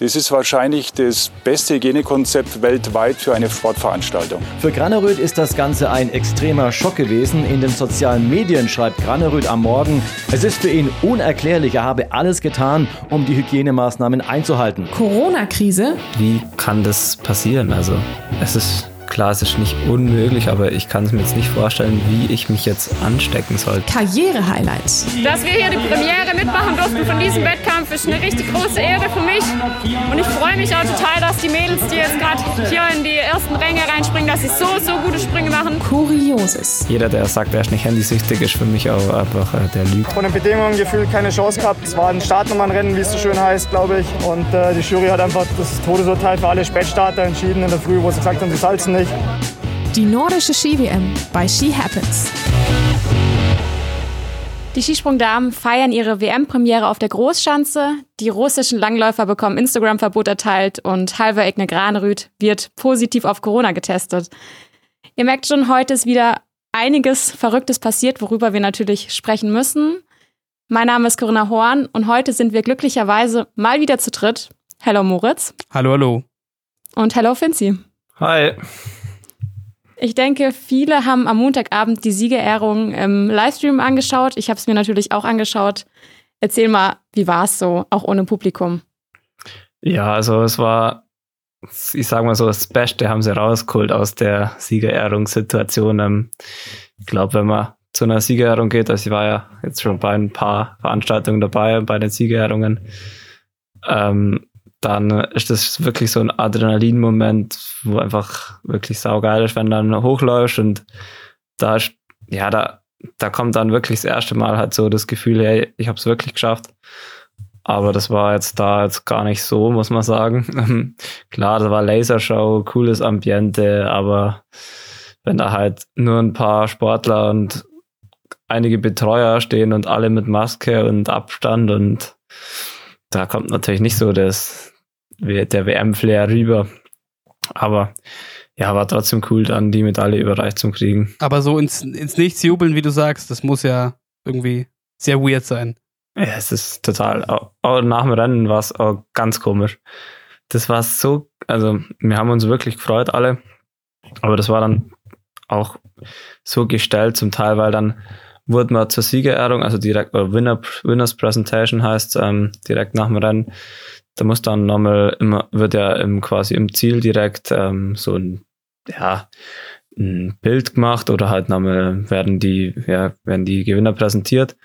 Das ist wahrscheinlich das beste Hygienekonzept weltweit für eine Sportveranstaltung. Für Graneröd ist das Ganze ein extremer Schock gewesen. In den sozialen Medien schreibt Graneröd am Morgen, es ist für ihn unerklärlich, er habe alles getan, um die Hygienemaßnahmen einzuhalten. Corona-Krise? Wie kann das passieren? Also, es ist Klar, es ist nicht unmöglich, aber ich kann es mir jetzt nicht vorstellen, wie ich mich jetzt anstecken soll. Karriere-Highlights. Dass wir hier die Premiere mitmachen durften von diesem Wettkampf, ist eine richtig große Ehre für mich. Und ich freue mich auch total, dass die Mädels, die jetzt gerade hier in die ersten Ränge reinspringen, dass sie so, so gute Sprünge machen. Kurioses. Jeder, der sagt, er ist nicht handysüchtig, ist für mich auch einfach äh, der Lüge. Von den Bedingungen gefühlt keine Chance gehabt. Es war ein Startnummernrennen, wie es so schön heißt, glaube ich. Und äh, die Jury hat einfach das Todesurteil für alle Spätstarter entschieden in der Früh, wo sie gesagt haben, sie salzen nicht. Die nordische Ski-WM bei Ski Happens. Die Skisprungdamen feiern ihre WM-Premiere auf der Großschanze. Die russischen Langläufer bekommen Instagram-Verbot erteilt und Halver Egne Granerüth wird positiv auf Corona getestet. Ihr merkt schon, heute ist wieder einiges Verrücktes passiert, worüber wir natürlich sprechen müssen. Mein Name ist Corinna Horn und heute sind wir glücklicherweise mal wieder zu dritt. Hallo Moritz. Hallo, hallo. Und hallo Finzi. Hi. Ich denke, viele haben am Montagabend die Siegerehrung im Livestream angeschaut. Ich habe es mir natürlich auch angeschaut. Erzähl mal, wie war es so, auch ohne Publikum? Ja, also es war, ich sag mal so, das Beste haben sie rausgeholt aus der Siegerehrungssituation. Ähm, ich glaube, wenn man zu einer Siegerehrung geht, also ich war ja jetzt schon bei ein paar Veranstaltungen dabei, bei den Siegerehrungen, ähm, dann ist das wirklich so ein Adrenalin-Moment, wo einfach wirklich saugeil ist, wenn du dann hochläufst und da ist, ja, da, da kommt dann wirklich das erste Mal halt so das Gefühl, hey, ich habe es wirklich geschafft. Aber das war jetzt da jetzt gar nicht so, muss man sagen. Klar, das war Lasershow, cooles Ambiente, aber wenn da halt nur ein paar Sportler und einige Betreuer stehen und alle mit Maske und Abstand und da kommt natürlich nicht so das, der WM-Flair rüber. Aber ja, war trotzdem cool, dann die Medaille überreicht zu kriegen. Aber so ins, ins Nichts jubeln, wie du sagst, das muss ja irgendwie sehr weird sein. Ja, es ist total. Auch, auch nach dem Rennen war es auch ganz komisch. Das war so, also wir haben uns wirklich gefreut alle, aber das war dann auch so gestellt zum Teil, weil dann wurde man zur Siegerehrung, also direkt, oder Winner, Winners Presentation heißt, ähm, direkt nach dem Rennen, da muss dann nochmal immer, wird ja im, quasi im Ziel direkt ähm, so ein, ja, ein Bild gemacht oder halt nochmal werden die, ja, werden die Gewinner präsentiert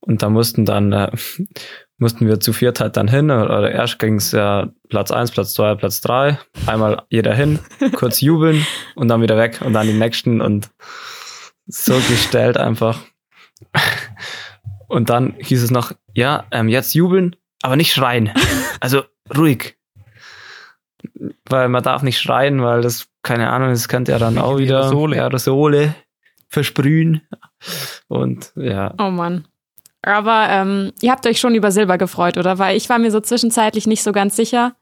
und da mussten dann, äh, mussten wir zu viert halt dann hin, oder erst ging es ja Platz eins Platz zwei Platz drei einmal jeder hin, kurz jubeln und dann wieder weg und dann die nächsten und so gestellt einfach. Und dann hieß es noch, ja, ähm, jetzt jubeln, aber nicht schreien. Also ruhig. Weil man darf nicht schreien, weil das, keine Ahnung, das könnte ja dann auch wieder Aerosole, Aerosole versprühen. Und ja. Oh Mann. Aber ähm, ihr habt euch schon über Silber gefreut, oder? Weil ich war mir so zwischenzeitlich nicht so ganz sicher.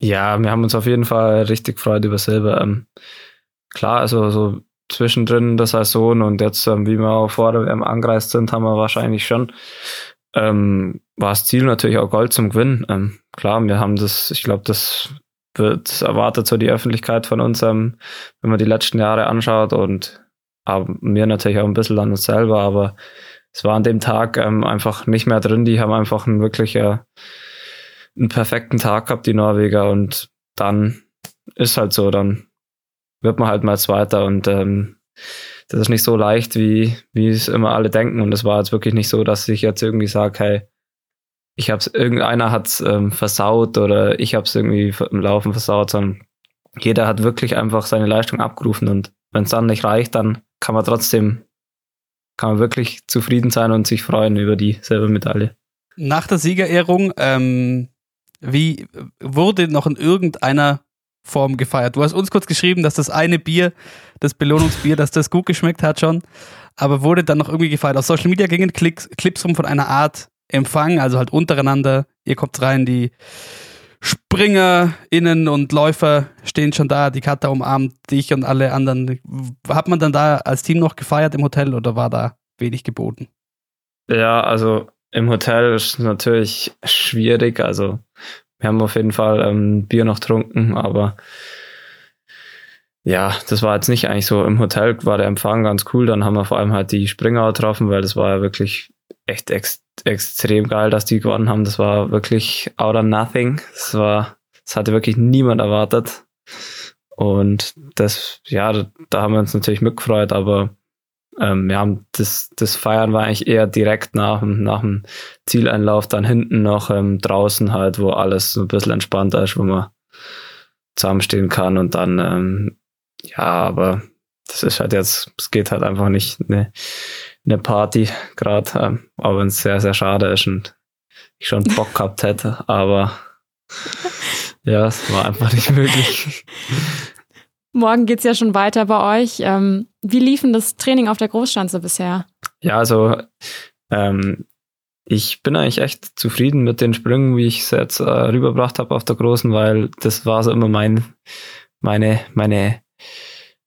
Ja, wir haben uns auf jeden Fall richtig gefreut über Silber. Ähm, klar, also so zwischendrin der Saison und jetzt, ähm, wie wir auch vor der WM angereist sind, haben wir wahrscheinlich schon ähm, war das Ziel natürlich auch Gold zum Gewinnen. Ähm, klar, wir haben das, ich glaube, das wird erwartet so die Öffentlichkeit von uns, ähm, wenn man die letzten Jahre anschaut und mir natürlich auch ein bisschen an uns selber, aber es war an dem Tag ähm, einfach nicht mehr drin. Die haben einfach einen wirklich äh, einen perfekten Tag gehabt, die Norweger, und dann ist halt so, dann wird man halt mal Zweiter und ähm, das ist nicht so leicht, wie, wie es immer alle denken. Und es war jetzt wirklich nicht so, dass ich jetzt irgendwie sage, hey, ich hab's, irgendeiner hat's ähm, versaut oder ich hab's irgendwie im Laufen versaut, sondern jeder hat wirklich einfach seine Leistung abgerufen und wenn es dann nicht reicht, dann kann man trotzdem, kann man wirklich zufrieden sein und sich freuen über die selbe Medaille. Nach der Siegerehrung, ähm, wie wurde noch in irgendeiner Form gefeiert. Du hast uns kurz geschrieben, dass das eine Bier, das Belohnungsbier, dass das gut geschmeckt hat schon, aber wurde dann noch irgendwie gefeiert. Auf Social Media gingen Klicks, Clips rum von einer Art Empfang, also halt untereinander. Ihr kommt rein, die SpringerInnen und Läufer stehen schon da, die Kata umarmt dich und alle anderen. Hat man dann da als Team noch gefeiert im Hotel oder war da wenig geboten? Ja, also im Hotel ist natürlich schwierig. Also wir haben auf jeden Fall ähm, Bier noch getrunken, aber ja, das war jetzt nicht eigentlich so. Im Hotel war der Empfang ganz cool. Dann haben wir vor allem halt die Springer getroffen, weil das war ja wirklich echt ex extrem geil, dass die gewonnen haben. Das war wirklich out of nothing. Das war, das hatte wirklich niemand erwartet. Und das, ja, da, haben wir uns natürlich mitgefreut, aber ähm, wir haben das, das Feiern war eigentlich eher direkt nach, nach dem Zieleinlauf, dann hinten noch ähm, draußen halt, wo alles so ein bisschen entspannter ist, wo man zusammenstehen kann und dann, ähm, ja, aber das ist halt jetzt, es geht halt einfach nicht eine, eine Party gerade, ähm, auch wenn es sehr, sehr schade ist und ich schon Bock gehabt hätte, aber ja, es war einfach nicht möglich. Morgen geht's ja schon weiter bei euch. Ähm, wie lief denn das Training auf der Großschanze bisher? Ja, also ähm, ich bin eigentlich echt zufrieden mit den Sprüngen, wie ich es jetzt äh, rübergebracht habe auf der Großen, weil das war so immer mein, meine, meine,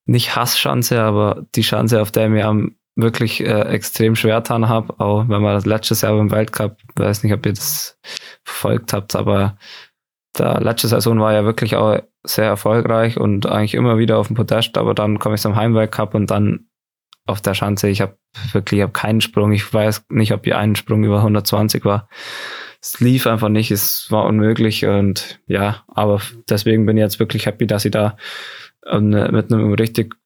nicht Hassschanze, aber die Schanze, auf der mir am wirklich äh, extrem schwer getan habe, auch wenn man das letztes Jahr beim Weltcup, weiß nicht, ob ihr das verfolgt habt, aber der letzte Saison war ja wirklich auch sehr erfolgreich und eigentlich immer wieder auf dem Podest, aber dann komme ich zum Heimweltcup und dann auf der Schanze, ich habe wirklich hab keinen Sprung. Ich weiß nicht, ob hier ein Sprung über 120 war. Es lief einfach nicht, es war unmöglich und ja, aber deswegen bin ich jetzt wirklich happy, dass ich da ähm, mit einem richtig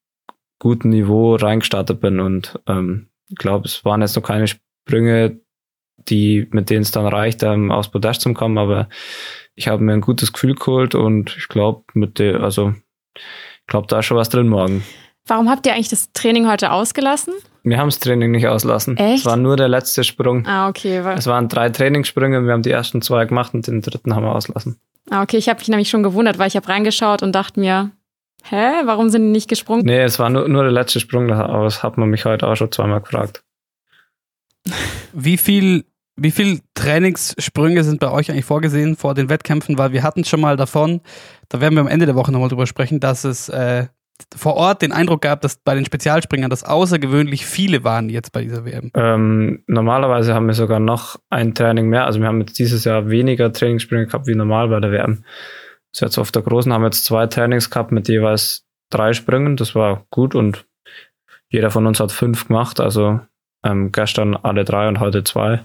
guten Niveau reingestartet bin und ähm, ich glaube, es waren jetzt noch keine Sprünge, die, mit denen es dann reicht, ähm, aus Podest zu kommen, aber ich habe mir ein gutes Gefühl geholt und ich glaube, mit der, also ich glaube, da ist schon was drin morgen. Warum habt ihr eigentlich das Training heute ausgelassen? Wir haben das Training nicht auslassen. Echt? Es war nur der letzte Sprung. Ah, okay. Es waren drei Trainingssprünge, wir haben die ersten zwei gemacht und den dritten haben wir auslassen. Ah, okay, ich habe mich nämlich schon gewundert, weil ich habe reingeschaut und dachte mir, hä, warum sind die nicht gesprungen? Nee, es war nur, nur der letzte Sprung, aber das hat man mich heute auch schon zweimal gefragt. Wie viel wie viele Trainingssprünge sind bei euch eigentlich vorgesehen vor den Wettkämpfen? Weil wir hatten schon mal davon, da werden wir am Ende der Woche nochmal drüber sprechen, dass es äh, vor Ort den Eindruck gab, dass bei den Spezialspringern das außergewöhnlich viele waren jetzt bei dieser WM. Ähm, normalerweise haben wir sogar noch ein Training mehr. Also wir haben jetzt dieses Jahr weniger Trainingssprünge gehabt wie normal bei der WM. Also jetzt auf der Großen haben wir jetzt zwei Trainings gehabt mit jeweils drei Sprüngen. Das war gut und jeder von uns hat fünf gemacht. Also ähm, gestern alle drei und heute zwei.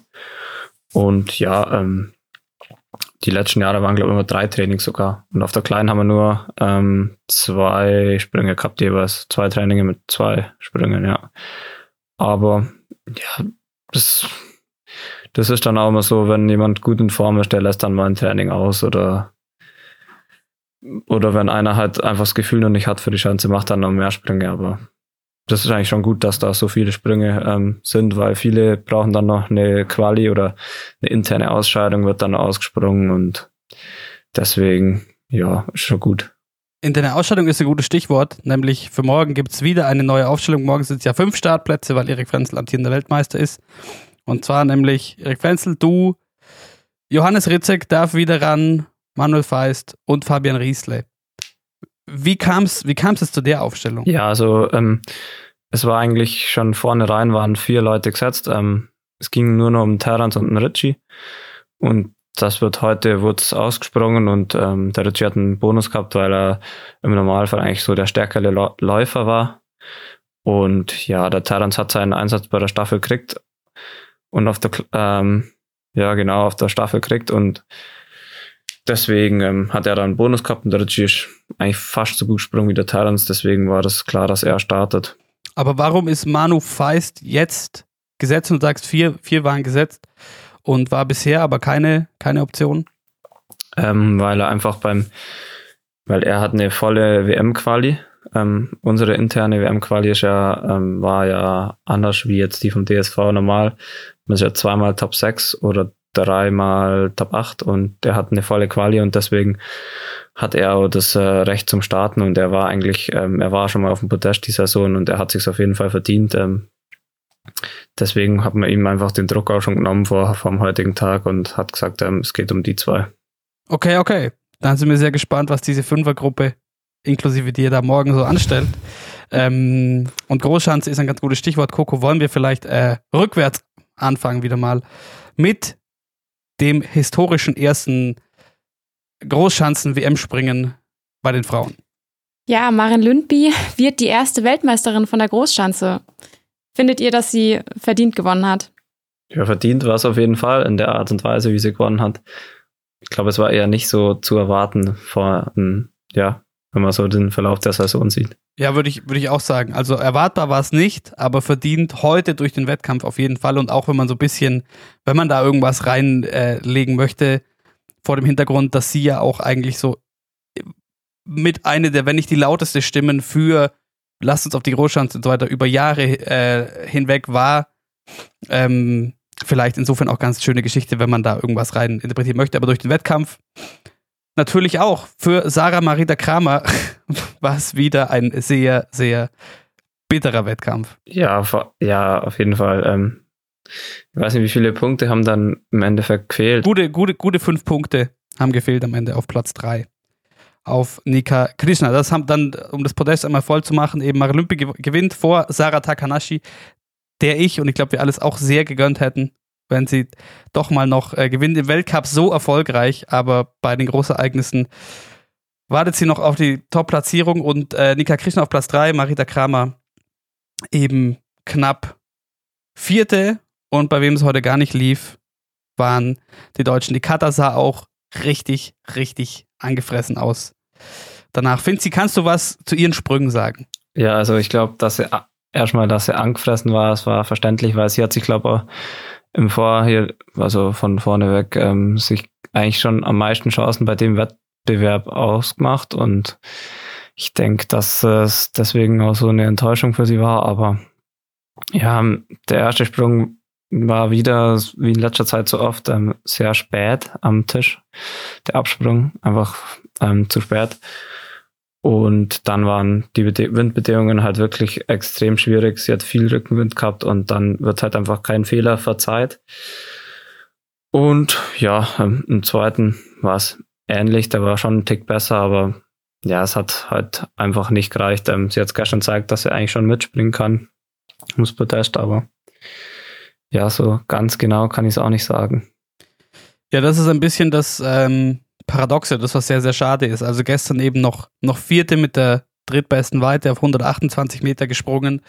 Und ja, ähm, die letzten Jahre waren, glaube ich, immer drei Trainings sogar. Und auf der Kleinen haben wir nur ähm, zwei Sprünge gehabt, jeweils. Zwei Traininge mit zwei Sprüngen, ja. Aber ja, das, das ist dann auch immer so, wenn jemand gut in Form ist, der lässt dann mal ein Training aus oder oder wenn einer halt einfach das Gefühl noch nicht hat für die Chance, macht dann noch mehr Sprünge, aber das ist eigentlich schon gut, dass da so viele Sprünge ähm, sind, weil viele brauchen dann noch eine Quali oder eine interne Ausscheidung wird dann ausgesprungen und deswegen, ja, ist schon gut. Interne Ausscheidung ist ein gutes Stichwort, nämlich für morgen gibt es wieder eine neue Aufstellung. Morgen sind es ja fünf Startplätze, weil Erik Frenzel amtierender Weltmeister ist. Und zwar nämlich Erik Frenzel, du, Johannes Ritzek darf wieder ran, Manuel Feist und Fabian Riesle. Wie kam es wie kam's zu der Aufstellung? Ja, also ähm, es war eigentlich schon vornherein, waren vier Leute gesetzt. Ähm, es ging nur noch um Terrans und einen Ritchie. Und das wird heute wurde ausgesprungen und ähm, der Ritchie hat einen Bonus gehabt, weil er im Normalfall eigentlich so der stärkere Läufer war. Und ja, der Terrans hat seinen Einsatz bei der Staffel gekriegt und auf der ähm, ja genau auf der Staffel gekriegt und Deswegen ähm, hat er dann einen Bonus gehabt und der Ritchie ist eigentlich fast so gut gesprungen wie der Terrence, deswegen war das klar, dass er startet. Aber warum ist Manu Feist jetzt gesetzt und du sagst, vier, vier waren gesetzt und war bisher aber keine, keine Option? Ähm, weil er einfach beim, weil er hat eine volle WM-Quali. Ähm, unsere interne WM-Quali ist ja, ähm, war ja anders wie jetzt die vom DSV normal. Man ist ja zweimal Top 6 oder dreimal Top 8 und der hat eine volle Quali und deswegen hat er auch das äh, Recht zum Starten und er war eigentlich, ähm, er war schon mal auf dem Podest die Saison und er hat sich auf jeden Fall verdient. Ähm, deswegen hat man ihm einfach den Druck auch schon genommen vor, vor heutigen Tag und hat gesagt, ähm, es geht um die zwei. Okay, okay. Dann sind wir sehr gespannt, was diese Fünfergruppe inklusive dir da morgen so anstellt. Ähm, und Großschanze ist ein ganz gutes Stichwort. Coco, wollen wir vielleicht äh, rückwärts anfangen wieder mal mit dem historischen ersten Großschanzen-WM-Springen bei den Frauen. Ja, Maren Lündby wird die erste Weltmeisterin von der Großschanze. Findet ihr, dass sie verdient gewonnen hat? Ja, verdient war es auf jeden Fall in der Art und Weise, wie sie gewonnen hat. Ich glaube, es war eher nicht so zu erwarten vor, ja, wenn man so den Verlauf der Saison sieht. Ja, würde ich, würde ich auch sagen. Also erwartbar war es nicht, aber verdient heute durch den Wettkampf auf jeden Fall. Und auch wenn man so ein bisschen, wenn man da irgendwas reinlegen äh, möchte, vor dem Hintergrund, dass sie ja auch eigentlich so mit einer der, wenn nicht die lauteste Stimmen für lasst uns auf die Großschanze und so weiter über Jahre äh, hinweg war. Ähm, vielleicht insofern auch ganz schöne Geschichte, wenn man da irgendwas rein interpretieren möchte. Aber durch den Wettkampf natürlich auch für Sarah Marita Kramer war es wieder ein sehr, sehr bitterer Wettkampf. Ja, ja, auf jeden Fall. Ähm, ich weiß nicht, wie viele Punkte haben dann im Endeffekt gefehlt. Gute, gute, gute fünf Punkte haben gefehlt am Ende auf Platz drei auf Nika Krishna. Das haben dann, um das Podest einmal voll zu machen, eben Maralympi gewinnt vor Sarah Takanashi, der ich und ich glaube wir alles auch sehr gegönnt hätten, wenn sie doch mal noch äh, gewinnt im Weltcup so erfolgreich, aber bei den Großereignissen wartet sie noch auf die Top-Platzierung und äh, Nika Krishna auf Platz 3, Marita Kramer eben knapp vierte und bei wem es heute gar nicht lief, waren die Deutschen. Die Kata sah auch richtig, richtig angefressen aus. Danach, Finzi, kannst du was zu ihren Sprüngen sagen? Ja, also ich glaube, dass sie erstmal, dass sie angefressen war, es war verständlich, weil sie hat sich, glaube ich, im Vorher, also von vorne weg, ähm, sich eigentlich schon am meisten Chancen bei dem Wettbewerb ausgemacht und ich denke, dass es deswegen auch so eine Enttäuschung für sie war, aber ja, der erste Sprung war wieder, wie in letzter Zeit so oft, ähm, sehr spät am Tisch. Der Absprung, einfach ähm, zu spät. Und dann waren die Windbedingungen halt wirklich extrem schwierig. Sie hat viel Rückenwind gehabt und dann wird halt einfach kein Fehler verzeiht. Und ja, ähm, im zweiten war es ähnlich, der war schon ein Tick besser, aber ja, es hat halt einfach nicht gereicht. Ähm, sie hat gestern gezeigt, dass sie eigentlich schon mitspringen kann. Muss Protest, aber ja, so ganz genau kann ich es auch nicht sagen. Ja, das ist ein bisschen das ähm, Paradoxe, das was sehr, sehr schade ist. Also gestern eben noch, noch Vierte mit der drittbesten Weite auf 128 Meter gesprungen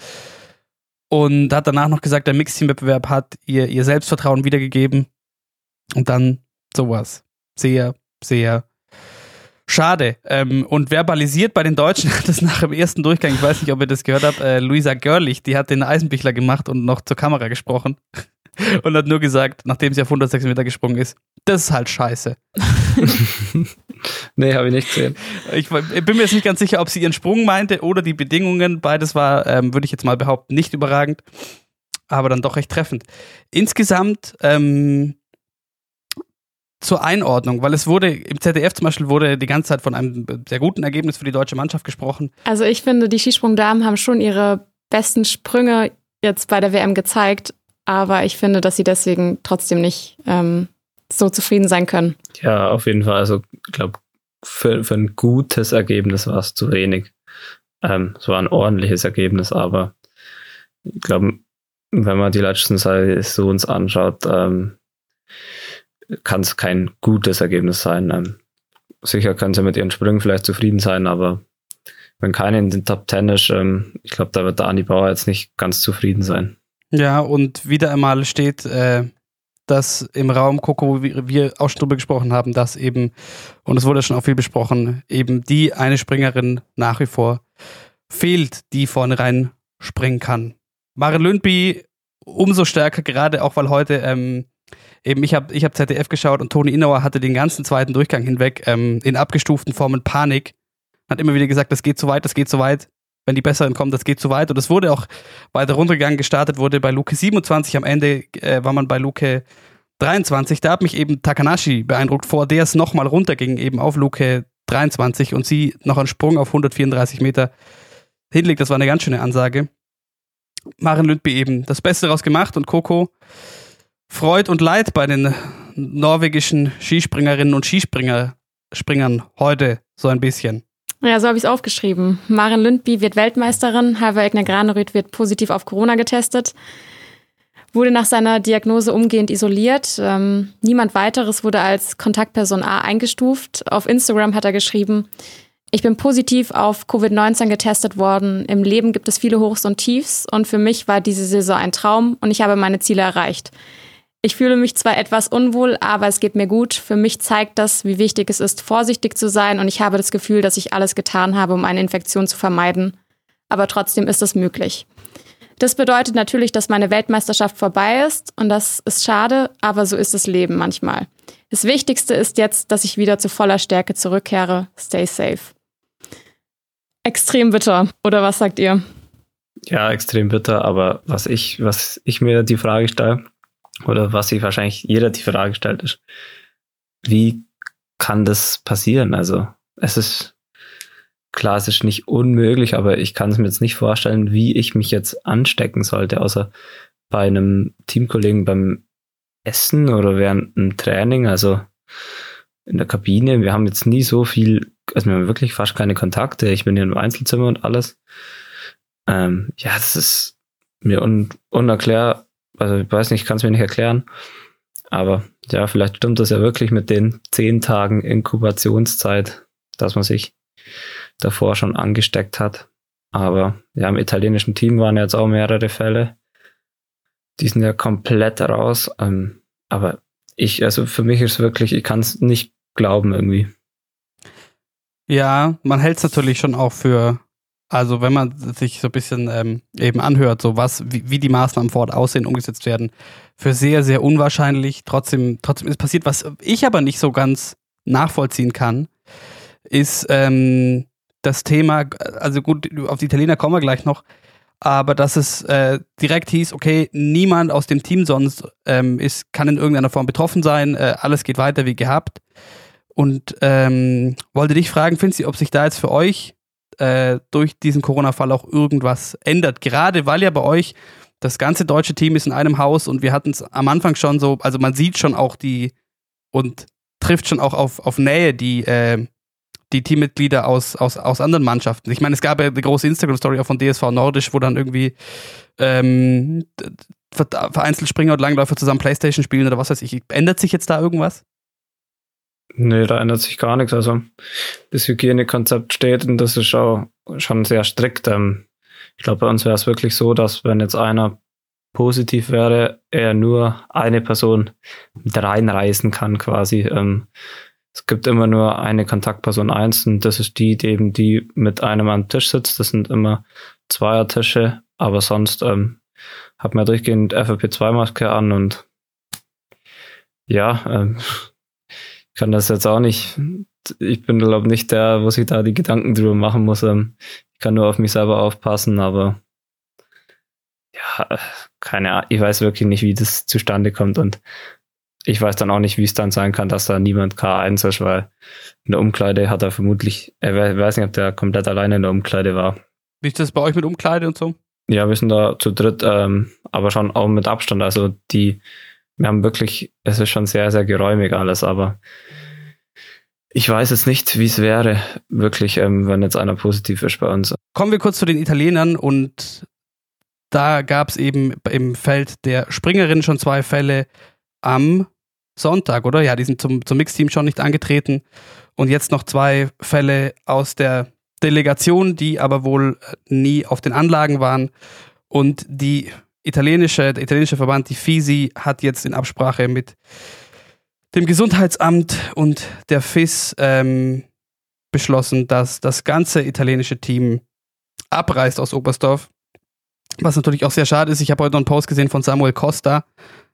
und hat danach noch gesagt, der Mixteam-Wettbewerb hat ihr, ihr Selbstvertrauen wiedergegeben und dann sowas. Sehr, sehr schade. Ähm, und verbalisiert bei den Deutschen hat es nach dem ersten Durchgang, ich weiß nicht, ob ihr das gehört habt, äh, Luisa Görlich, die hat den Eisenbichler gemacht und noch zur Kamera gesprochen und hat nur gesagt, nachdem sie auf 106 Meter gesprungen ist, das ist halt scheiße. nee, habe ich nicht gesehen. Ich, ich, bin mir jetzt nicht ganz sicher, ob sie ihren Sprung meinte oder die Bedingungen. Beides war, ähm, würde ich jetzt mal behaupten, nicht überragend, aber dann doch recht treffend. Insgesamt ähm, zur Einordnung, weil es wurde im ZDF zum Beispiel wurde die ganze Zeit von einem sehr guten Ergebnis für die deutsche Mannschaft gesprochen. Also ich finde, die Skisprungdamen haben schon ihre besten Sprünge jetzt bei der WM gezeigt, aber ich finde, dass sie deswegen trotzdem nicht ähm, so zufrieden sein können. Ja, auf jeden Fall. Also ich glaube, für, für ein gutes Ergebnis war es zu wenig. Ähm, es war ein ordentliches Ergebnis, aber ich glaube, wenn man die letzten Saisons anschaut, ähm, kann es kein gutes Ergebnis sein. Ähm, sicher können sie mit ihren Sprüngen vielleicht zufrieden sein, aber wenn keiner in den Top Ten ist, ähm, ich glaube, da wird Dani Bauer jetzt nicht ganz zufrieden sein. Ja, und wieder einmal steht äh, das im Raum, Coco, wie wir auch schon drüber gesprochen haben, dass eben, und es wurde schon auch viel besprochen, eben die eine Springerin nach wie vor fehlt, die vorne rein springen kann. Maren Lündby umso stärker, gerade auch weil heute ähm, eben ich habe ich hab ZDF geschaut und Toni Innauer hatte den ganzen zweiten Durchgang hinweg ähm, in abgestuften Formen Panik. Hat immer wieder gesagt, das geht zu weit, das geht zu weit. Wenn die Besseren kommen, das geht zu weit. Und es wurde auch weiter runtergegangen. Gestartet wurde bei Luke 27. Am Ende äh, war man bei Luke 23. Da hat mich eben Takanashi beeindruckt, vor der es nochmal runterging, eben auf Luke 23 und sie noch einen Sprung auf 134 Meter hinlegt. Das war eine ganz schöne Ansage. Maren Lündby eben das Beste daraus gemacht und Coco Freud und Leid bei den norwegischen Skispringerinnen und Skispringern heute so ein bisschen. Ja, so habe ich es aufgeschrieben. Maren Lündby wird Weltmeisterin, Halvor Egner Granerüth wird positiv auf Corona getestet. wurde nach seiner Diagnose umgehend isoliert. Ähm, niemand weiteres wurde als Kontaktperson A eingestuft. Auf Instagram hat er geschrieben, ich bin positiv auf Covid-19 getestet worden. Im Leben gibt es viele Hochs und Tiefs und für mich war diese Saison ein Traum und ich habe meine Ziele erreicht. Ich fühle mich zwar etwas unwohl, aber es geht mir gut. Für mich zeigt das, wie wichtig es ist, vorsichtig zu sein und ich habe das Gefühl, dass ich alles getan habe, um eine Infektion zu vermeiden. Aber trotzdem ist es möglich. Das bedeutet natürlich, dass meine Weltmeisterschaft vorbei ist und das ist schade, aber so ist das Leben manchmal. Das Wichtigste ist jetzt, dass ich wieder zu voller Stärke zurückkehre. Stay safe. Extrem bitter, oder was sagt ihr? Ja, extrem bitter, aber was ich, was ich mir die Frage stelle, oder was sich wahrscheinlich jeder die Frage stellt, ist, wie kann das passieren? Also, es ist klar, es ist nicht unmöglich, aber ich kann es mir jetzt nicht vorstellen, wie ich mich jetzt anstecken sollte, außer bei einem Teamkollegen beim Essen oder während einem Training, also in der Kabine. Wir haben jetzt nie so viel, also wir haben wirklich fast keine Kontakte. Ich bin ja im Einzelzimmer und alles. Ähm, ja, das ist mir un unerklär, also ich weiß nicht, ich kann es mir nicht erklären. Aber ja, vielleicht stimmt das ja wirklich mit den zehn Tagen Inkubationszeit, dass man sich davor schon angesteckt hat. Aber ja, im italienischen Team waren jetzt auch mehrere Fälle. Die sind ja komplett raus. Ähm, aber ich, also für mich ist wirklich, ich kann es nicht glauben irgendwie. Ja, man hält es natürlich schon auch für, also wenn man sich so ein bisschen ähm, eben anhört, so was, wie, wie, die Maßnahmen vor Ort aussehen, umgesetzt werden, für sehr, sehr unwahrscheinlich. Trotzdem, trotzdem ist passiert, was ich aber nicht so ganz nachvollziehen kann, ist, ähm, das Thema, also gut, auf die Italiener kommen wir gleich noch, aber dass es äh, direkt hieß, okay, niemand aus dem Team sonst ähm, ist, kann in irgendeiner Form betroffen sein, äh, alles geht weiter wie gehabt. Und ähm, wollte dich fragen, Finzi, ob sich da jetzt für euch äh, durch diesen Corona-Fall auch irgendwas ändert. Gerade weil ja bei euch das ganze deutsche Team ist in einem Haus und wir hatten es am Anfang schon so, also man sieht schon auch die und trifft schon auch auf, auf Nähe, die äh, die Teammitglieder aus, aus, aus anderen Mannschaften. Ich meine, es gab ja eine große Instagram-Story auch von DSV Nordisch, wo dann irgendwie ähm, vereinzelt Springer und Langläufer zusammen Playstation spielen oder was weiß ich. Ändert sich jetzt da irgendwas? Nee, da ändert sich gar nichts. Also das Hygienekonzept steht und das ist auch schon sehr strikt. Ähm, ich glaube, bei uns wäre es wirklich so, dass wenn jetzt einer positiv wäre, er nur eine Person mit reinreisen kann quasi. Ähm, es gibt immer nur eine Kontaktperson eins und das ist die, die eben die mit einem am Tisch sitzt. Das sind immer Zweiertische, aber sonst ähm, hat man durchgehend FFP2-Maske an und ja, ähm, kann das jetzt auch nicht. Ich bin, glaube nicht der, wo sich da die Gedanken drüber machen muss. Ähm, ich kann nur auf mich selber aufpassen, aber ja, keine Ahnung. Ich weiß wirklich nicht, wie das zustande kommt und ich weiß dann auch nicht, wie es dann sein kann, dass da niemand K1 ist, weil in der Umkleide hat er vermutlich, er weiß nicht, ob der komplett alleine in der Umkleide war. Wie ist das bei euch mit Umkleide und so? Ja, wir sind da zu dritt, ähm, aber schon auch mit Abstand. Also die, wir haben wirklich, es ist schon sehr, sehr geräumig alles, aber ich weiß jetzt nicht, wie es wäre, wirklich, ähm, wenn jetzt einer positiv ist bei uns. Kommen wir kurz zu den Italienern und da gab es eben im Feld der Springerin schon zwei Fälle am Sonntag, oder? Ja, die sind zum, zum Mixteam schon nicht angetreten. Und jetzt noch zwei Fälle aus der Delegation, die aber wohl nie auf den Anlagen waren. Und die italienische, der italienische Verband, die FISI, hat jetzt in Absprache mit dem Gesundheitsamt und der FIS ähm, beschlossen, dass das ganze italienische Team abreist aus Oberstdorf. Was natürlich auch sehr schade ist. Ich habe heute noch einen Post gesehen von Samuel Costa,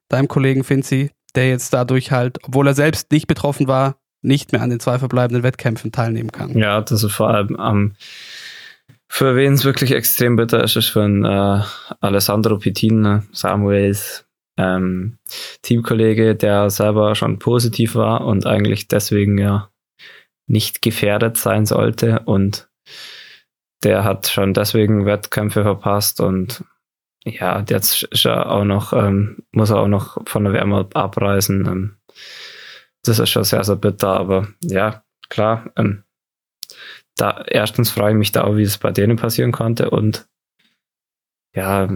deinem Kollegen Finzi, der jetzt dadurch halt, obwohl er selbst nicht betroffen war, nicht mehr an den zwei verbleibenden Wettkämpfen teilnehmen kann. Ja, das ist vor allem ähm, für wen es wirklich extrem bitter ist, ist für einen, äh, Alessandro Pitin, ne, Samuels ähm, Teamkollege, der selber schon positiv war und eigentlich deswegen ja nicht gefährdet sein sollte und der hat schon deswegen Wettkämpfe verpasst und ja, jetzt ist er auch noch, ähm, muss er auch noch von der Wärme abreisen. Ähm, das ist schon sehr, sehr bitter, aber ja, klar. Ähm, da erstens freue ich mich da auch, wie es bei denen passieren konnte und ja,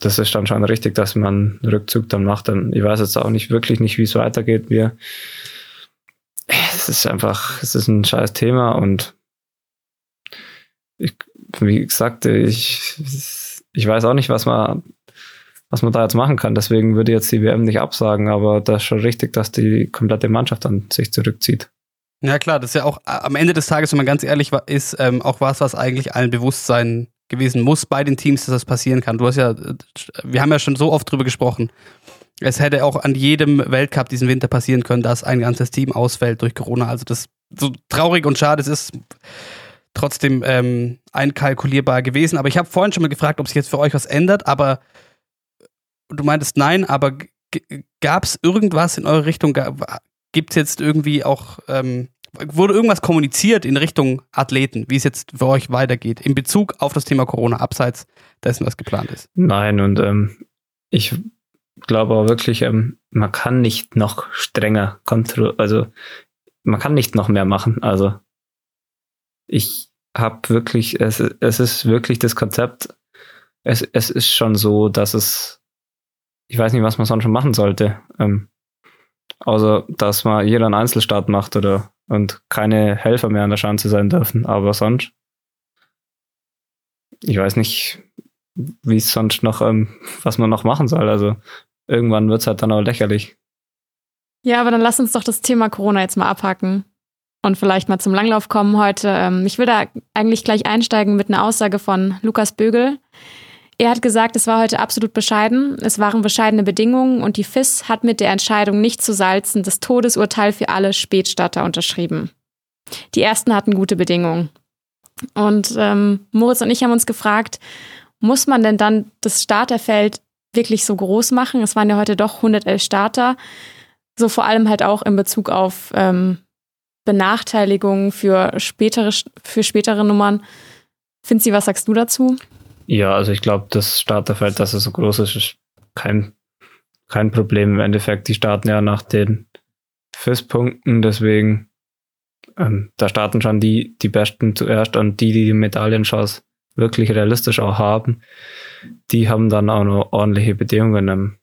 das ist dann schon richtig, dass man einen Rückzug dann macht. Dann, ich weiß jetzt auch nicht wirklich nicht, wie es weitergeht. Wir, es ist einfach, es ist ein scheiß Thema und ich, wie gesagt, ich, ich weiß auch nicht, was man, was man da jetzt machen kann. Deswegen würde jetzt die WM nicht absagen, aber das ist schon richtig, dass die komplette Mannschaft dann sich zurückzieht. Ja klar, das ist ja auch am Ende des Tages, wenn man ganz ehrlich ist, ähm, auch was, was eigentlich allen bewusst sein gewesen muss bei den Teams, dass das passieren kann. Du hast ja, wir haben ja schon so oft drüber gesprochen. Es hätte auch an jedem Weltcup diesen Winter passieren können, dass ein ganzes Team ausfällt durch Corona. Also das so traurig und schade es ist, trotzdem ähm, einkalkulierbar gewesen. Aber ich habe vorhin schon mal gefragt, ob sich jetzt für euch was ändert, aber du meintest nein, aber gab es irgendwas in eure Richtung? Gibt es jetzt irgendwie auch, ähm, wurde irgendwas kommuniziert in Richtung Athleten, wie es jetzt für euch weitergeht, in Bezug auf das Thema Corona, abseits dessen, was geplant ist? Nein, und ähm, ich glaube auch wirklich, ähm, man kann nicht noch strenger kontrollieren, also man kann nicht noch mehr machen. Also ich habe wirklich, es, es ist wirklich das Konzept, es, es ist schon so, dass es, ich weiß nicht, was man sonst schon machen sollte. Ähm, außer, dass man jeder einen Einzelstart macht oder und keine Helfer mehr an der Schanze sein dürfen. Aber sonst, ich weiß nicht, wie es sonst noch, ähm, was man noch machen soll. Also irgendwann wird es halt dann auch lächerlich. Ja, aber dann lass uns doch das Thema Corona jetzt mal abhacken und vielleicht mal zum Langlauf kommen heute. Ähm, ich will da eigentlich gleich einsteigen mit einer Aussage von Lukas Bögel. Er hat gesagt, es war heute absolut bescheiden. Es waren bescheidene Bedingungen und die FIS hat mit der Entscheidung, nicht zu salzen, das Todesurteil für alle Spätstarter unterschrieben. Die ersten hatten gute Bedingungen. Und ähm, Moritz und ich haben uns gefragt, muss man denn dann das Starterfeld wirklich so groß machen? Es waren ja heute doch 111 Starter. So vor allem halt auch in Bezug auf ähm, Benachteiligungen für spätere, für spätere Nummern. Finzi, was sagst du dazu? Ja, also ich glaube, das Starterfeld, dass es so groß ist, ist kein, kein Problem. Im Endeffekt, die starten ja nach den FIS-Punkten, deswegen ähm, da starten schon die, die Besten zuerst und die, die die Medaillenchance wirklich realistisch auch haben, die haben dann auch noch ordentliche Bedingungen. Ähm,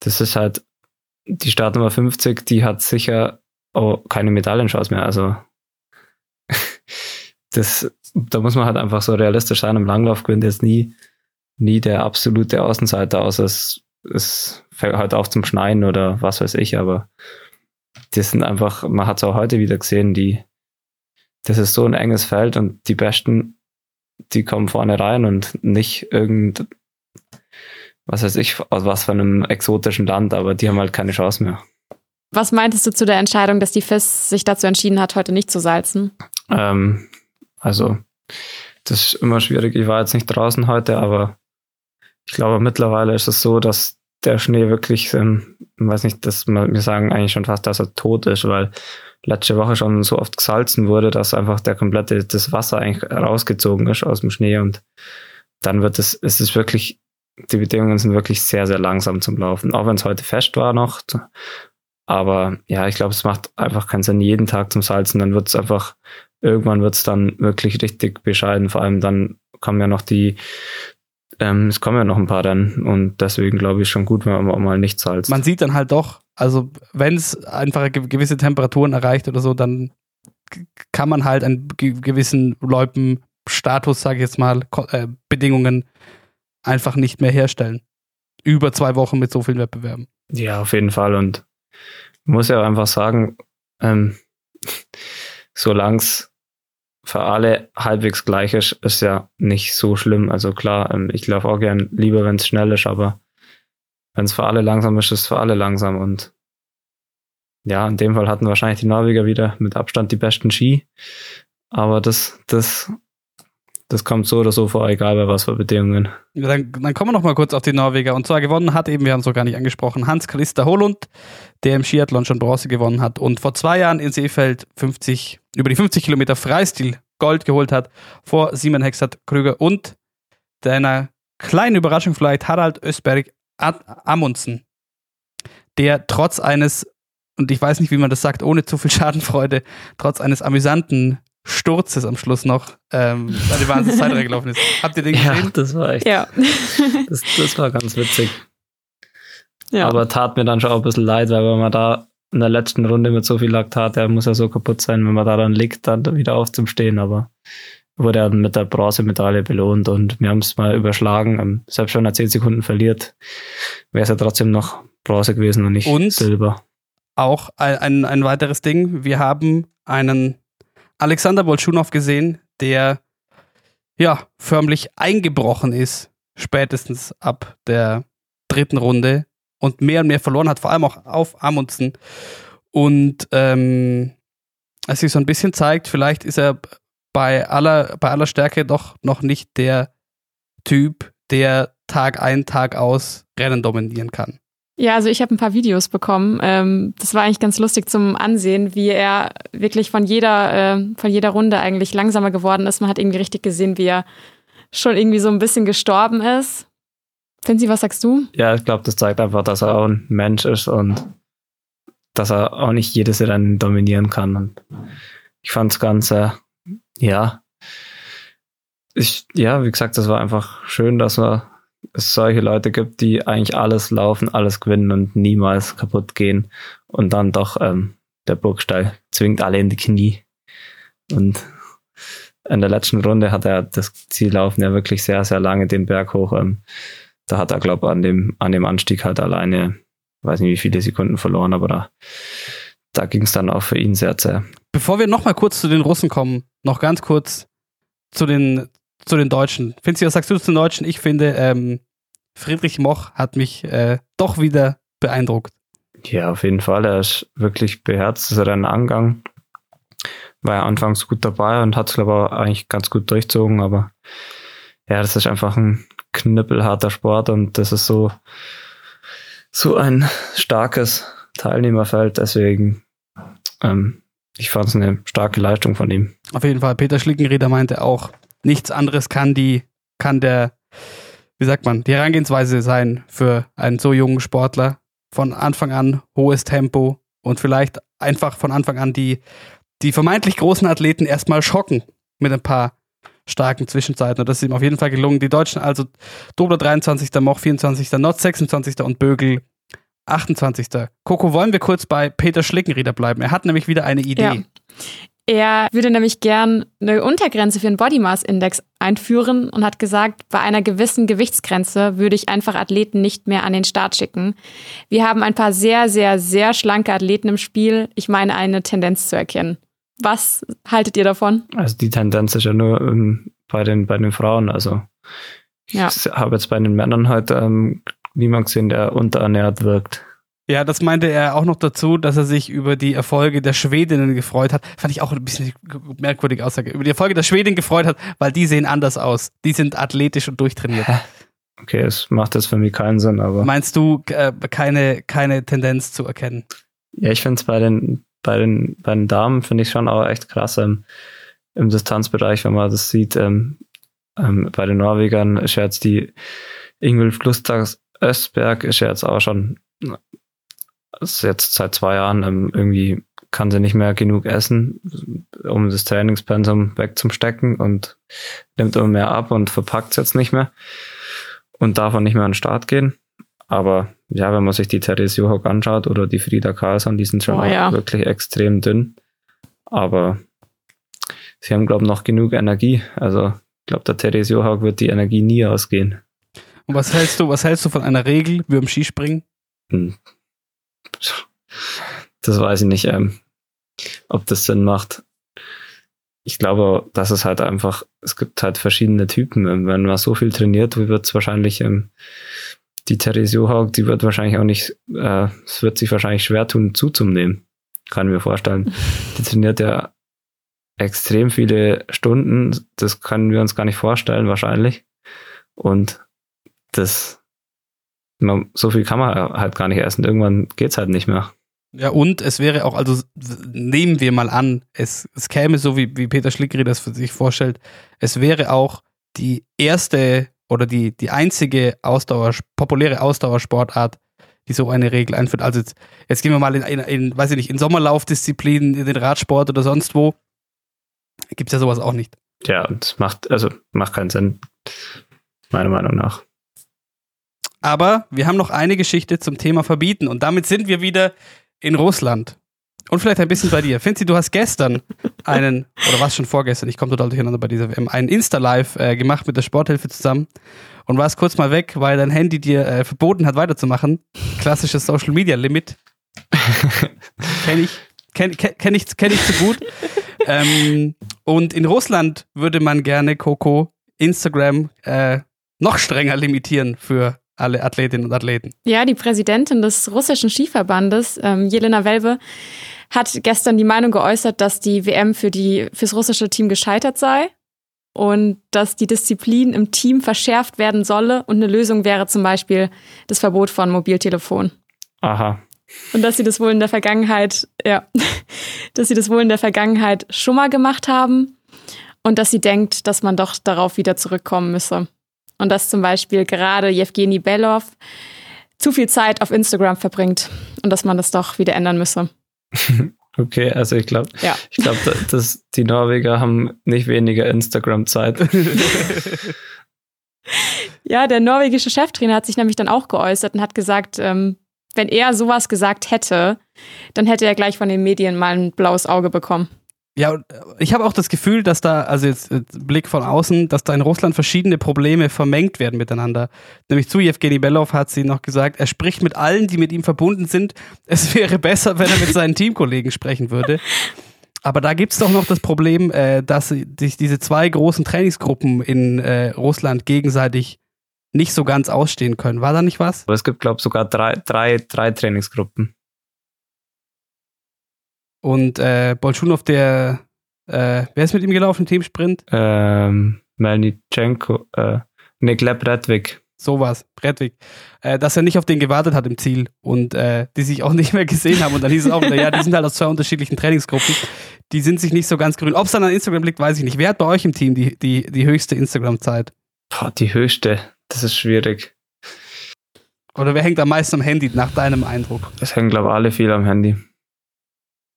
das ist halt, die Startnummer 50, die hat sicher auch keine Medaillenchance mehr. Also das, da muss man halt einfach so realistisch sein. Im Langlauf gewinnt jetzt nie, nie der absolute Außenseiter, außer es, es fällt halt auf zum Schneien oder was weiß ich, aber das sind einfach, man hat es auch heute wieder gesehen, die, das ist so ein enges Feld und die Besten, die kommen vorne rein und nicht irgend, was weiß ich, aus was von einem exotischen Land, aber die haben halt keine Chance mehr. Was meintest du zu der Entscheidung, dass die FIS sich dazu entschieden hat, heute nicht zu salzen? Ähm, also, das ist immer schwierig. Ich war jetzt nicht draußen heute, aber ich glaube, mittlerweile ist es so, dass der Schnee wirklich, ähm, weiß nicht, dass wir sagen eigentlich schon fast, dass er tot ist, weil letzte Woche schon so oft gesalzen wurde, dass einfach der komplette, das Wasser eigentlich rausgezogen ist aus dem Schnee und dann wird es, es ist wirklich, die Bedingungen sind wirklich sehr, sehr langsam zum Laufen. Auch wenn es heute fest war noch. Aber ja, ich glaube, es macht einfach keinen Sinn, jeden Tag zum Salzen. Dann wird es einfach irgendwann wird es dann wirklich richtig bescheiden. Vor allem dann kommen ja noch die, ähm, es kommen ja noch ein paar Rennen und deswegen glaube ich schon gut, wenn man mal nicht zahlt. Man sieht dann halt doch, also wenn es einfach gewisse Temperaturen erreicht oder so, dann kann man halt einen gewissen Loipen-Status, sage ich jetzt mal, äh, Bedingungen einfach nicht mehr herstellen. Über zwei Wochen mit so vielen Wettbewerben. Ja, auf jeden Fall. Und ich muss ja einfach sagen, ähm, solange es für alle halbwegs gleich ist, ist ja nicht so schlimm. Also klar, ähm, ich laufe auch gern lieber, wenn es schnell ist, aber wenn es für alle langsam ist, ist es für alle langsam. Und ja, in dem Fall hatten wahrscheinlich die Norweger wieder mit Abstand die besten Ski. Aber das, das, das kommt so oder so vor, egal bei was für Bedingungen. Ja, dann, dann kommen wir noch mal kurz auf die Norweger. Und zwar gewonnen hat eben, wir haben es noch gar nicht angesprochen, Hans Christa Holund, der im Skiathlon schon Bronze gewonnen hat und vor zwei Jahren in Seefeld 50 über die 50 Kilometer Freistil Gold geholt hat vor Simon Hexert Krüger und deiner kleinen Überraschung vielleicht Harald Ösberg Amundsen, der trotz eines, und ich weiß nicht, wie man das sagt, ohne zu viel Schadenfreude, trotz eines amüsanten Sturzes am Schluss noch ähm, eine Wahnsinnszeit reingelaufen ist. Habt ihr den Ja, gesehen? das war echt, Ja. das, das war ganz witzig. ja. Aber tat mir dann schon auch ein bisschen leid, weil wenn man da in der letzten Runde mit so viel Laktat, der muss ja so kaputt sein, wenn man da dann liegt, dann wieder aufzustehen. Aber wurde er mit der Bronzemedaille belohnt und wir haben es mal überschlagen. Ähm, Selbst wenn er 10 Sekunden verliert, wäre es ja trotzdem noch Bronze gewesen und nicht Und? Silber. Auch ein, ein, ein weiteres Ding. Wir haben einen Alexander Bolschunow gesehen, der ja förmlich eingebrochen ist, spätestens ab der dritten Runde und mehr und mehr verloren hat, vor allem auch auf Amundsen. Und ähm, es sich so ein bisschen zeigt, vielleicht ist er bei aller, bei aller Stärke doch noch nicht der Typ, der Tag ein, Tag aus Rennen dominieren kann. Ja, also ich habe ein paar Videos bekommen. Ähm, das war eigentlich ganz lustig zum Ansehen, wie er wirklich von jeder, äh, von jeder Runde eigentlich langsamer geworden ist. Man hat irgendwie richtig gesehen, wie er schon irgendwie so ein bisschen gestorben ist. Finzi, was sagst du? Ja, ich glaube, das zeigt einfach, dass er auch ein Mensch ist und dass er auch nicht jedes Rennen dominieren kann. Und ich fand es ganz, äh, ja, ich, ja, wie gesagt, das war einfach schön, dass wir, es solche Leute gibt, die eigentlich alles laufen, alles gewinnen und niemals kaputt gehen. Und dann doch ähm, der Burgstall zwingt alle in die Knie. Und in der letzten Runde hat er das Ziellaufen ja wirklich sehr, sehr lange den Berg hoch. Ähm, da hat er, glaube ich, an dem, an dem Anstieg halt alleine, weiß nicht wie viele Sekunden verloren, aber da, da ging es dann auch für ihn sehr zäh. Bevor wir nochmal kurz zu den Russen kommen, noch ganz kurz zu den, zu den Deutschen. Finzi, was sagst du zu den Deutschen? Ich finde, ähm, Friedrich Moch hat mich äh, doch wieder beeindruckt. Ja, auf jeden Fall. Er ist wirklich beherzt, das Rennen angegangen. War ja anfangs gut dabei und hat es, glaube ich, auch eigentlich ganz gut durchzogen, aber ja, das ist einfach ein knüppelharter Sport und das ist so, so ein starkes Teilnehmerfeld. Deswegen, ähm, ich fand es eine starke Leistung von ihm. Auf jeden Fall. Peter Schlickenrieder meinte auch, nichts anderes kann die, kann der, wie sagt man, die Herangehensweise sein für einen so jungen Sportler. Von Anfang an hohes Tempo und vielleicht einfach von Anfang an die, die vermeintlich großen Athleten erstmal schocken mit ein paar starken Zwischenzeiten. Und das ist ihm auf jeden Fall gelungen. Die Deutschen also Dobler 23., Moch 24., Notz 26. und Bögel 28. Coco, wollen wir kurz bei Peter Schlickenrieder bleiben? Er hat nämlich wieder eine Idee. Ja. Er würde nämlich gern eine Untergrenze für den Body Mass Index einführen und hat gesagt, bei einer gewissen Gewichtsgrenze würde ich einfach Athleten nicht mehr an den Start schicken. Wir haben ein paar sehr, sehr, sehr schlanke Athleten im Spiel. Ich meine, eine Tendenz zu erkennen. Was haltet ihr davon? Also die Tendenz ist ja nur ähm, bei, den, bei den Frauen. Also ich Ja. habe jetzt bei den Männern halt ähm, niemand gesehen, der unterernährt wirkt. Ja, das meinte er auch noch dazu, dass er sich über die Erfolge der Schwedinnen gefreut hat. Fand ich auch ein bisschen merkwürdige Aussage. Über die Erfolge der Schwedinnen gefreut hat, weil die sehen anders aus. Die sind athletisch und durchtrainiert. Okay, es macht jetzt für mich keinen Sinn, aber Meinst du, äh, keine, keine Tendenz zu erkennen? ja, ich finde es bei den, bei den, bei den Damen finde ich schon auch echt krass ähm, im Distanzbereich, wenn man das sieht. Ähm, ähm, bei den Norwegern jetzt die Ingvild Flusstags Östberg ist ja jetzt auch schon ist jetzt seit zwei Jahren ähm, irgendwie kann sie nicht mehr genug essen, um das Trainingspensum wegzustecken und nimmt immer mehr ab und verpackt es jetzt nicht mehr und darf auch nicht mehr an den Start gehen. Aber ja, wenn man sich die Therese Johaug anschaut oder die Frieda Carlsson, die sind schon Oh, auch ja. wirklich extrem dünn. Aber sie haben, glaube ich, noch genug Energie. Also ich glaube, der Therese Johaug wird die Energie nie ausgehen. Und was hältst du, was hältst du von einer Regel wie beim Skispringen? Hm. Das weiß ich nicht, ähm, ob das Sinn macht. Ich glaube, dass es halt einfach, es gibt halt verschiedene Typen. Ähm, Wenn man so viel trainiert, wird es wahrscheinlich, ähm, die Therese Johaug, die wird wahrscheinlich auch nicht, äh, es wird sich wahrscheinlich schwer tun, zuzunehmen. Kann mir vorstellen. Die trainiert ja extrem viele Stunden. Das können wir uns gar nicht vorstellen, wahrscheinlich. Und das, man, so viel kann man halt gar nicht essen. Irgendwann geht's halt nicht mehr. Ja, und es wäre auch, also nehmen wir mal an, es, es käme so, wie, wie Peter Schlickeri das für sich vorstellt, es wäre auch die erste oder die, die einzige Ausdauer, populäre Ausdauersportart, die so eine Regel einführt. Also jetzt, jetzt gehen wir mal in, in, in, weiß ich nicht, in Sommerlaufdisziplinen, in den Radsport oder sonst wo. gibt es ja sowas auch nicht. Ja, das macht, also macht keinen Sinn, meiner Meinung nach. Aber wir haben noch eine Geschichte zum Thema Verbieten und damit sind wir wieder in Russland. Und vielleicht ein bisschen bei dir. Finzi, du hast gestern einen, oder was schon vorgestern, ich komme total durcheinander bei dieser WM, einen Insta-Live äh, gemacht mit der Sporthilfe zusammen und warst kurz mal weg, weil dein Handy dir äh, verboten hat, weiterzumachen. Klassisches Social Media Limit. Kenne ich, kenn, kenn, kenn ich, kenn ich zu gut. ähm, und in Russland würde man gerne Coco Instagram äh, noch strenger limitieren für alle Athletinnen und Athleten. Ja, die Präsidentin des russischen Skiverbandes, ähm, Jelena Welve, hat gestern die Meinung geäußert, dass die WM für die, fürs russische Team gescheitert sei und dass die Disziplin im Team verschärft werden solle und eine Lösung wäre zum Beispiel das Verbot von Mobiltelefon. Aha. Und dass sie das wohl in der Vergangenheit, ja, dass sie das wohl in der Vergangenheit schon mal gemacht haben und dass sie denkt, dass man doch darauf wieder zurückkommen müsse. Und dass zum Beispiel gerade Jewgeni Belov zu viel Zeit auf Instagram verbringt und dass man das doch wieder ändern müsse. Okay, also ich glaube, Ja. ich glaube, dass die Norweger haben nicht weniger Instagram-Zeit. Ja, der norwegische Cheftrainer hat sich nämlich dann auch geäußert und hat gesagt, ähm, wenn er sowas gesagt hätte, dann hätte er gleich von den Medien mal ein blaues Auge bekommen. Ja, äh, ich habe auch das Gefühl, dass da, also jetzt äh, Blick von außen, dass da in Russland verschiedene Probleme vermengt werden miteinander. Nämlich zu Jewgeni Belov hat sie noch gesagt, er spricht mit allen, die mit ihm verbunden sind. Es wäre besser, wenn er mit seinen Teamkollegen sprechen würde. Aber da gibt's doch noch das Problem, äh, dass sich diese zwei großen Trainingsgruppen in äh, Russland gegenseitig nicht so ganz ausstehen können. War da nicht was? Aber es gibt, glaube ich, sogar drei, drei, drei Trainingsgruppen. Und äh, Bolschunow, der, äh, wer ist mit ihm gelaufen im Teamsprint? Ähm, Melnichenko, äh, nee, Gleb Redwig. sowas, Bredwig, äh, dass er nicht auf den gewartet hat im Ziel und äh, die sich auch nicht mehr gesehen haben. Und dann hieß es auch wieder, ja, die sind halt aus zwei unterschiedlichen Trainingsgruppen. Die sind sich nicht so ganz grün. Ob es dann an Instagram liegt, weiß ich nicht. Wer hat bei euch im Team die, die, die höchste Instagram-Zeit? Boah, die höchste. Das ist schwierig. Oder wer hängt am meisten am Handy, nach deinem Eindruck? Es hängen, glaube ich, alle viel am Handy.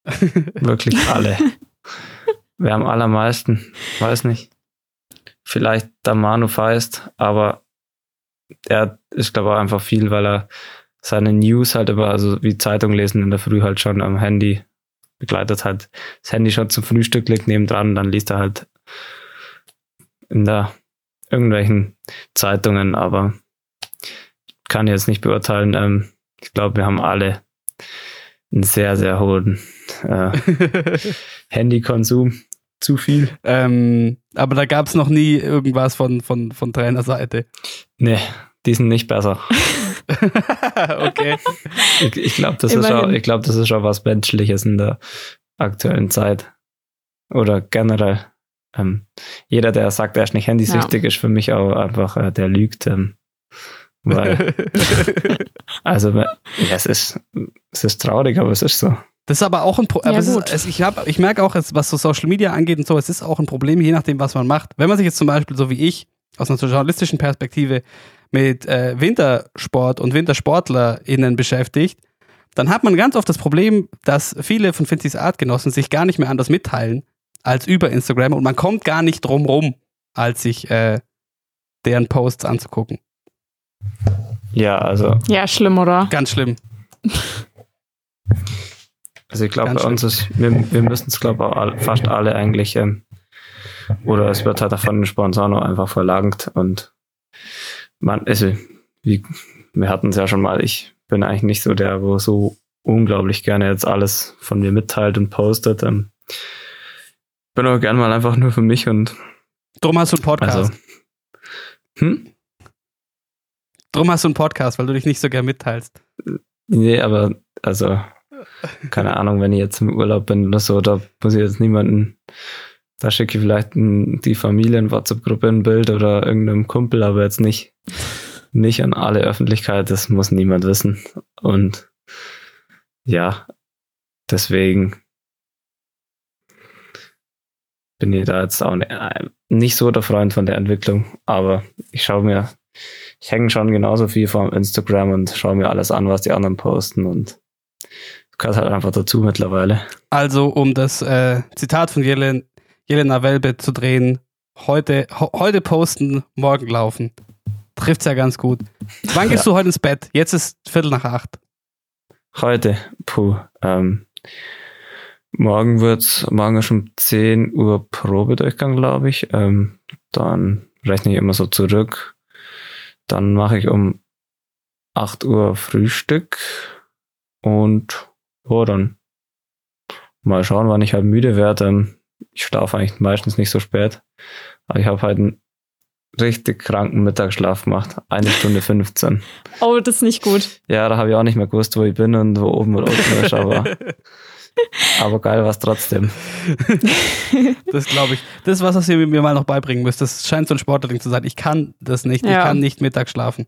Wirklich alle. Wer am allermeisten? Weiß nicht. Vielleicht der Manu Feist, aber er ist, glaube ich, einfach viel, weil er seine News halt immer, also wie Zeitung lesen in der Früh halt schon am Handy begleitet hat. Das Handy schon zum Frühstück liegt nebendran und dann liest er halt in der irgendwelchen Zeitungen, aber kann jetzt nicht beurteilen. Ähm, ich glaube, wir haben alle einen sehr, sehr hohen äh, Handykonsum. Zu viel? ähm, aber da gab es noch nie irgendwas von, von, von Trainerseite. Nee, die sind nicht besser. okay. Ich, ich glaube, das, ist auch- ich glaub, das ist schon was Menschliches in der aktuellen Zeit. Oder generell. Ähm, jeder, der sagt, er ist nicht handysüchtig, ist für mich auch einfach, äh, der lügt. Ähm, weil, also, ja, es ist, es ist traurig, aber es ist so. Das ist aber auch ein Problem. Ja, ich, hab, ich merke auch, was so Social Media angeht und so, es ist auch ein Problem, je nachdem, was man macht. Wenn man sich jetzt zum Beispiel, so wie ich, aus einer journalistischen Perspektive mit äh, Wintersport und WintersportlerInnen beschäftigt, dann hat man ganz oft das Problem, dass viele von Finzis Artgenossen sich gar nicht mehr anders mitteilen als über Instagram und man kommt gar nicht drum rum, als sich äh, deren Posts anzugucken. Ja, also, Ja, schlimm, oder? Ganz schlimm. also ich glaube, bei uns ist, wir, wir müssen es, glaube ich, fast alle eigentlich, ähm, oder es wird halt auch von den Sponsoren auch einfach verlangt und man, also, wie, wir hatten es ja schon mal, ich bin eigentlich nicht so der, wo so unglaublich gerne jetzt alles von mir mitteilt und postet. Ähm, bin auch gern mal einfach nur für mich und Drum hast du einen Podcast. also. Hm? Drum hast du einen Podcast, weil du dich nicht so gern mitteilst. Nee, aber also, keine Ahnung, wenn ich jetzt im Urlaub bin oder so, da muss ich jetzt niemanden, da schicke ich vielleicht ein, die Familien-WhatsApp-Gruppe ein Bild oder irgendeinem Kumpel, aber jetzt nicht, nicht an alle Öffentlichkeit, das muss niemand wissen. Und ja, deswegen bin ich da jetzt auch ne- nicht so der Freund von der Entwicklung, aber ich schaue mir, ich hänge schon genauso viel vom Instagram und schaue mir alles an, was die anderen posten und gehört halt einfach dazu mittlerweile. Also, um das äh, Zitat von Jelen, Jelena Welbe zu drehen. Heute, heute posten, morgen laufen. Trifft's ja ganz gut. Wann gehst ja. du heute ins Bett? Jetzt ist Viertel nach acht. Heute, puh. Ähm, morgen wird's, morgen ist um 10 Uhr Probedurchgang, glaube ich. Ähm, dann rechne ich immer so zurück. Dann mache ich um 8 Uhr Frühstück und ja, dann mal schauen, wann ich halt müde werde. Ähm, ich schlafe eigentlich meistens nicht so spät. Aber ich habe halt einen richtig kranken Mittagsschlaf gemacht. Eine Stunde 15. Oh, das ist nicht gut. Ja, da habe ich auch nicht mehr gewusst, wo ich bin und wo oben und unten ist, aber, aber geil war es trotzdem. das glaube ich. Das ist was, was ihr mir mal noch beibringen müsst. Das scheint so ein Sporterding zu sein. Ich kann das nicht. Ja. Ich kann nicht Mittag schlafen.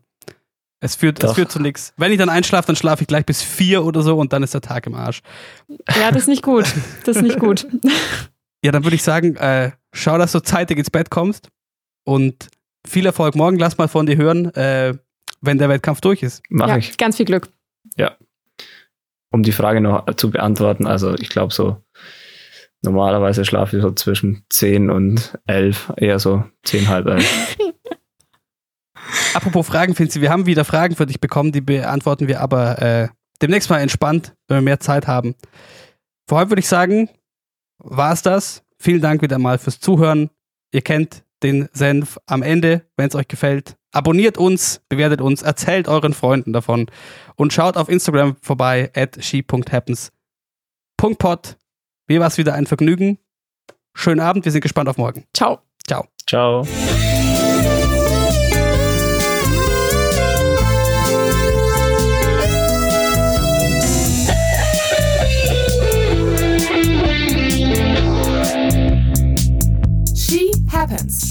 Es führt, es führt zu nichts. Wenn ich dann einschlafe, dann schlafe ich gleich bis vier oder so und dann ist der Tag im Arsch. Ja, das ist nicht gut. Das ist nicht gut. Ja, dann würde ich sagen, äh, schau, dass du zeitig ins Bett kommst und viel Erfolg morgen. Lass mal von dir hören, äh, wenn der Wettkampf durch ist. Mach ja, ich. Ganz viel Glück. Ja. Um die Frage noch zu beantworten, also ich glaube so, normalerweise schlafe ich so zwischen 10 und 11, eher so 10, halb 11. Apropos Fragen, Finzi, wir haben wieder Fragen für dich bekommen, die beantworten wir aber äh, demnächst mal entspannt, wenn wir mehr Zeit haben. Vor allem würde ich sagen, war es das. Vielen Dank wieder mal fürs Zuhören. Ihr kennt den Senf am Ende, wenn es euch gefällt. Abonniert uns, bewertet uns, erzählt euren Freunden davon und schaut auf Instagram vorbei, at she.happens.pod. Mir war es wieder ein Vergnügen. Schönen Abend, wir sind gespannt auf morgen. Ciao. Ciao. Ciao. She happens.